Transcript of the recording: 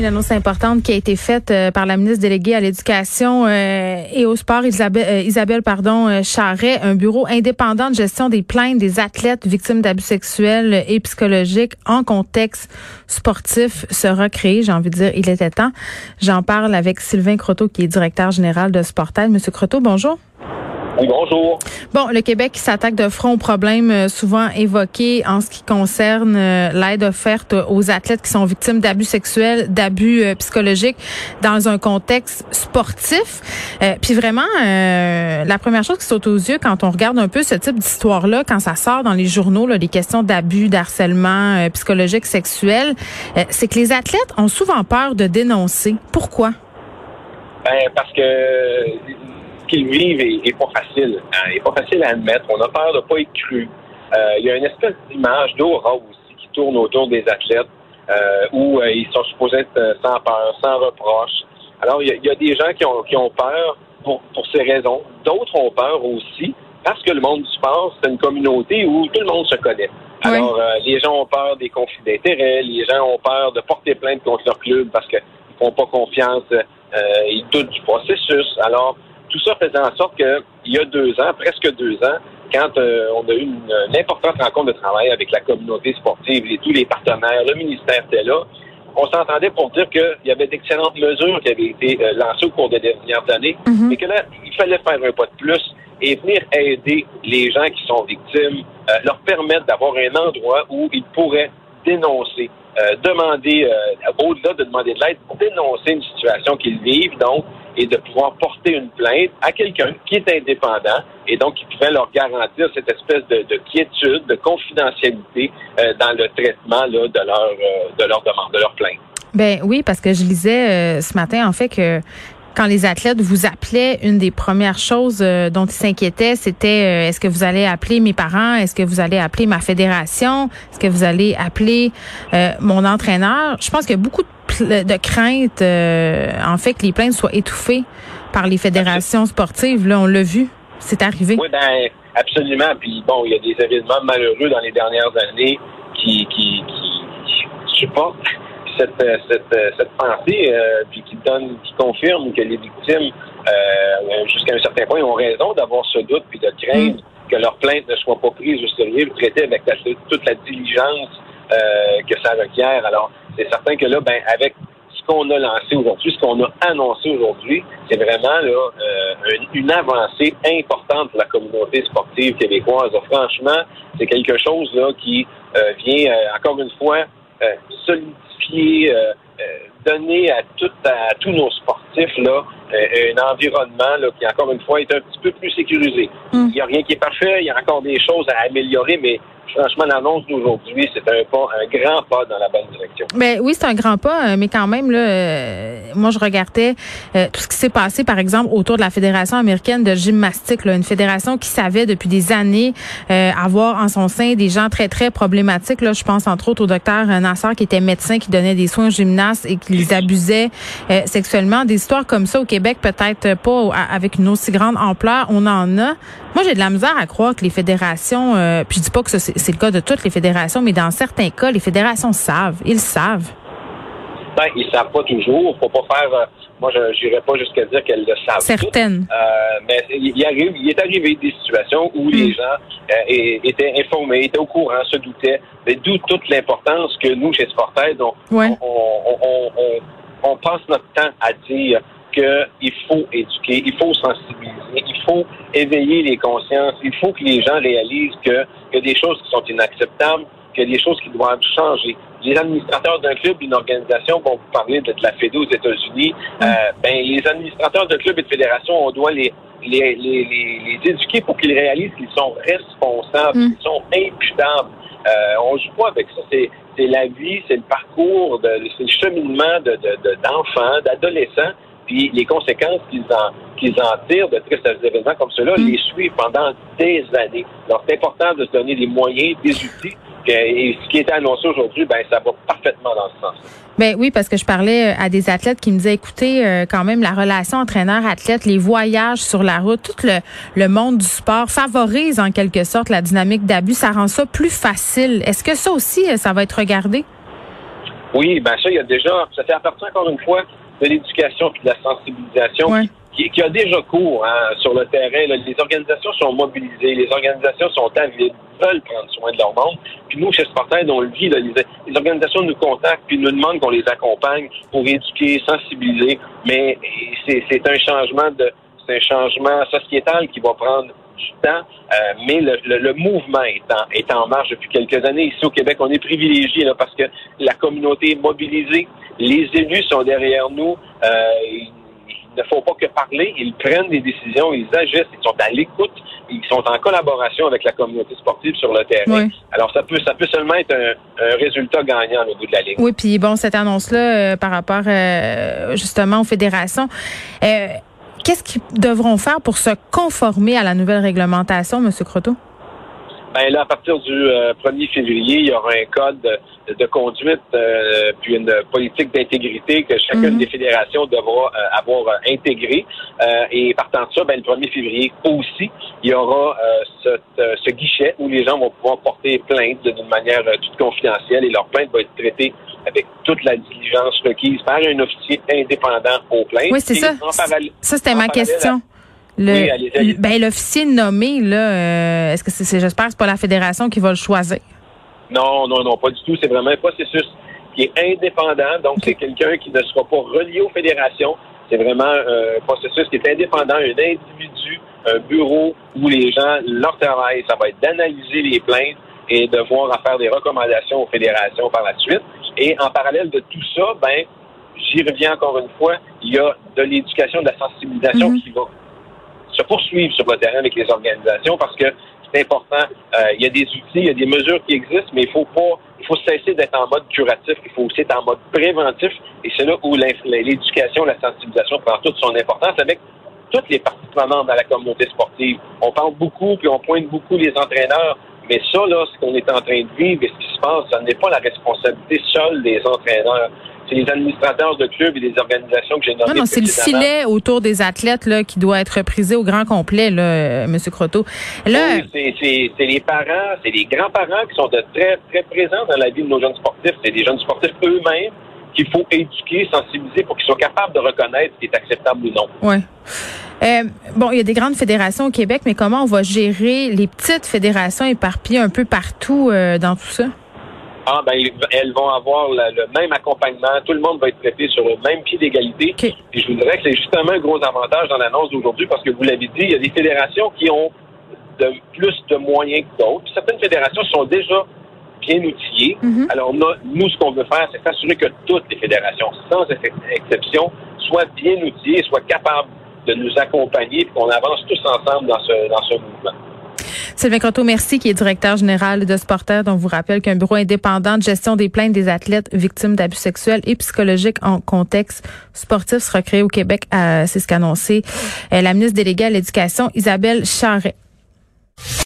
Une annonce importante qui a été faite euh, par la ministre déléguée à l'éducation euh, et au sport, Isabelle, euh, Isabelle pardon, Charret, un bureau indépendant de gestion des plaintes des athlètes victimes d'abus sexuels et psychologiques en contexte sportif sera créé. J'ai envie de dire, il était temps. J'en parle avec Sylvain Croteau, qui est directeur général de Sportel. Monsieur Croteau, bonjour bonjour. Bon, le Québec s'attaque de front aux problèmes euh, souvent évoqués en ce qui concerne euh, l'aide offerte aux athlètes qui sont victimes d'abus sexuels, d'abus euh, psychologiques dans un contexte sportif. puis vraiment, la première chose qui saute aux yeux quand on regarde un peu ce type d'histoire-là, quand ça sort dans les journaux, là, les questions d'abus, d'harcèlement psychologique, sexuel, c'est que les athlètes ont souvent peur de dénoncer. Pourquoi? Ben, parce que qu'ils vivent est, pas facile. Hein, est pas facile à admettre. On a peur de pas être cru. Euh, il y a une espèce d'image d'aura aussi qui tourne autour des athlètes euh, où euh, ils sont supposés être sans peur, sans reproche. Alors, il y, a, des gens qui ont, qui ont peur pour, pour ces raisons. D'autres ont peur aussi parce que le monde du sport, c'est une communauté où tout le monde se connaît. Alors, les gens ont peur des conflits d'intérêts, les gens ont peur de porter plainte contre leur club parce qu'ils font pas confiance, ils doutent du processus. Alors, tout ça faisait en sorte qu'il y a deux ans, presque deux ans, quand euh, on a eu une, importante rencontre de travail avec la communauté sportive et tous les partenaires, le ministère était là, on s'entendait pour dire qu'il y avait d'excellentes mesures qui avaient été euh, lancées au cours des dernières années, mhm. mais que là, il fallait faire un pas de plus et venir aider les gens qui sont victimes, euh, leur permettre d'avoir un endroit où ils pourraient dénoncer, demander, au-delà de demander de l'aide, dénoncer une situation qu'ils vivent, donc et de pouvoir porter une plainte à quelqu'un qui est indépendant et donc qui pourrait leur garantir cette espèce de, quiétude, de confidentialité euh, dans le traitement de leur euh, de leur demande, de leur plainte. Ben oui, parce que je lisais euh, ce matin en fait que quand les athlètes vous appelaient, une des premières choses dont ils s'inquiétaient, c'était est-ce que vous allez appeler mes parents, est-ce que vous allez appeler ma fédération, est-ce que vous allez appeler mon entraîneur? Je pense qu'il y a beaucoup de de crainte, euh, en fait, que les plaintes soient étouffées par les fédérations sportives. Là, on l'a vu. C'est arrivé. Oui, ben, absolument. Puis bon, il y a des événements malheureux dans les dernières années qui, qui, supportent cette, cette, cette pensée, euh, puis qui donne, qui confirme que les victimes, euh, jusqu'à un certain point, ont raison d'avoir ce doute puis de craindre mm. que leurs plaintes ne soient pas prises au sérieux, traitées avec toute la diligence que ça requiert. Alors, c'est certain que là, ben, avec ce qu'on a lancé aujourd'hui, ce qu'on a annoncé aujourd'hui, c'est vraiment là euh, une, avancée importante pour la communauté sportive québécoise. franchement, c'est quelque chose là qui euh, vient euh, encore une fois solidifier, donner à, tout, à tous nos sportifs là un environnement là, qui encore une fois est un petit peu plus sécurisé. Mm. Il n'y a rien qui est parfait, il y a encore des choses à améliorer, mais franchement, l'annonce d'aujourd'hui, c'est un pas, un grand pas dans la bonne direction. Ben oui, c'est un grand pas, euh, mais quand même, là, euh, moi, je regardais euh, tout ce qui s'est passé, par exemple, autour de la Fédération américaine de gymnastique, là, une fédération qui savait depuis des années avoir en son sein des gens très, très problématiques. Là, je pense entre autres au docteur Nassar, qui était médecin, qui donnait des soins aux gymnastes et qui les abusait sexuellement. Des histoires comme ça au Québec, peut-être pas avec une aussi grande ampleur, on en a. Moi, j'ai de la misère à croire que les fédérations, puis je dis pas que c'est c'est le cas de toutes les fédérations, mais dans certains cas, les fédérations savent. Ils savent. Ben, ils savent pas toujours. Faut pas faire. Euh, moi, je n'irai pas jusqu'à dire qu'elles le savent. Certaines. Euh, mais il, arrive, il est arrivé des situations où les hmm. gens euh, étaient informés, étaient au courant, se doutaient. Mais d'où toute l'importance que nous, chez Sportaid, on, on, passe notre temps à dire qu'il faut éduquer, il faut sensibiliser, il faut éveiller les consciences, il faut que les gens réalisent qu'il y a des choses qui sont inacceptables, qu'il y a des choses qui doivent changer. Les administrateurs d'un club, d'une organisation, vont vous parler de, la FED aux États-Unis, euh, ben, les administrateurs de clubs et de fédérations, on doit les, les, les, les, éduquer pour qu'ils réalisent qu'ils sont responsables, mm. qu'ils sont imputables. Euh, on joue pas avec ça. C'est, c'est la vie, c'est le parcours, c'est le cheminement de, de, d'enfants, d'adolescents puis les conséquences qu'ils en, qu'ils en tirent de tristes événements comme cela mm. les suivent pendant des années. Donc, c'est important de se donner des moyens, des outils Et ce qui est annoncé aujourd'hui, ben ça va parfaitement dans ce sens. Ben oui, parce que je parlais à des athlètes qui me disaient, écoutez, quand même, la relation entraîneur-athlète, les voyages sur la route, tout le, le monde du sport favorise en quelque sorte la dynamique d'abus. Ça rend ça plus facile. Est-ce que ça aussi, ça va être regardé? Oui, ben ça, il y a déjà, ça fait partie encore une fois de l'éducation et de la sensibilisation qui, qui, a déjà cours hein, sur le terrain. Les organisations sont mobilisées, les organisations sont avides, veulent prendre soin de leur monde. Puis nous, chez Sportail, on le vit. les, organisations nous contactent puis nous demandent qu'on les accompagne pour éduquer, sensibiliser. Mais c'est un changement de c'est un changement sociétal qui va prendre temps, euh, mais le, le, mouvement est en, est en marche depuis quelques années. Ici au Québec, on est privilégié là, parce que la communauté est mobilisée, les élus sont derrière nous. Euh, il ne faut pas que parler, ils prennent des décisions, ils agissent, ils sont à l'écoute, ils sont en collaboration avec la communauté sportive sur le terrain. Alors ça peut ça peut seulement être un, résultat gagnant au bout de la ligne. Oui, puis bon, cette annonce-là euh, par rapport justement aux fédérations. Qu'est-ce qu'ils devront faire pour se conformer à la nouvelle réglementation, M. Croteau? Ben là, à partir du 1er euh, février, il y aura un code de, conduite euh, puis une politique d'intégrité que chacune mhm. des fédérations devra euh, avoir intégré. et partant de ça, ben, le 1er février aussi, il y aura ce, guichet où les gens vont pouvoir porter plainte d'une manière toute confidentielle et leur plainte va être traitée avec toute la diligence requise par un officier indépendant aux plaintes. Oui, c'est ça. Ça, c'était ma question. Le, ben, l'officier nommé, là, euh, est-ce que c'est, j'espère c'est pas la fédération qui va le choisir? Non, non, non, pas du tout. C'est vraiment un processus qui est indépendant. Donc, c'est quelqu'un qui ne sera pas relié aux fédérations. C'est vraiment euh, un processus qui est indépendant, un individu, un bureau où les gens, leur travail, ça va être d'analyser les plaintes et de voir en faire des recommandations aux fédérations par la suite. Et en parallèle de tout ça, ben, j'y reviens encore une fois, il y a de l'éducation, de la sensibilisation mm-hmm. qui va se poursuivre sur le terrain avec les organisations parce que c'est important. Euh, il y a des outils, il y a des mesures qui existent, mais il faut pas, il faut cesser d'être en mode curatif. Il faut aussi être en mode préventif. Et c'est là où l'éducation, la sensibilisation prend toute son importance avec toutes les parties prenantes dans la communauté sportive. On parle beaucoup, puis on pointe beaucoup les entraîneurs. Mais ça, là, ce qu'on est en train de vivre et ce qui se passe, ça n'est pas la responsabilité seule des entraîneurs c'est les administrateurs de clubs et des organisations que j'ai nommées. Non, non, c'est le filet autour des athlètes là, qui doit être prisé au grand complet, là, M. Croteau. Là, oui, c'est les parents, c'est les grands-parents qui sont de très, très présents dans la vie de nos jeunes sportifs. C'est des jeunes sportifs eux-mêmes qu'il faut éduquer, sensibiliser pour qu'ils soient capables de reconnaître ce qui est acceptable ou non. Oui. Euh, bon, il y a des grandes fédérations au Québec, mais comment on va gérer les petites fédérations éparpillées un peu partout euh, dans tout ça? Ah, ben, elles vont avoir le, même accompagnement. Tout le monde va être traité sur le même pied d'égalité. Et je vous dirais que c'est justement un gros avantage dans l'annonce d'aujourd'hui parce que vous l'avez dit, il y a des fédérations qui ont de, plus de moyens que d'autres. Certaines fédérations sont déjà bien outillées. Mm-hmm. Alors, nous, ce qu'on veut faire, c'est s'assurer que toutes les fédérations, sans exception, soient bien outillées, soient capables de nous accompagner et qu'on avance tous ensemble dans ce, dans ce mouvement. Sylvain Croteau, merci, qui est directeur général de Sporter, dont vous rappelle qu'un bureau indépendant de gestion des plaintes des athlètes victimes d'abus sexuels et psychologiques en contexte sportif sera créé au Québec. C'est ce qu'a annoncé euh, la ministre déléguée à l'éducation, Isabelle Charret.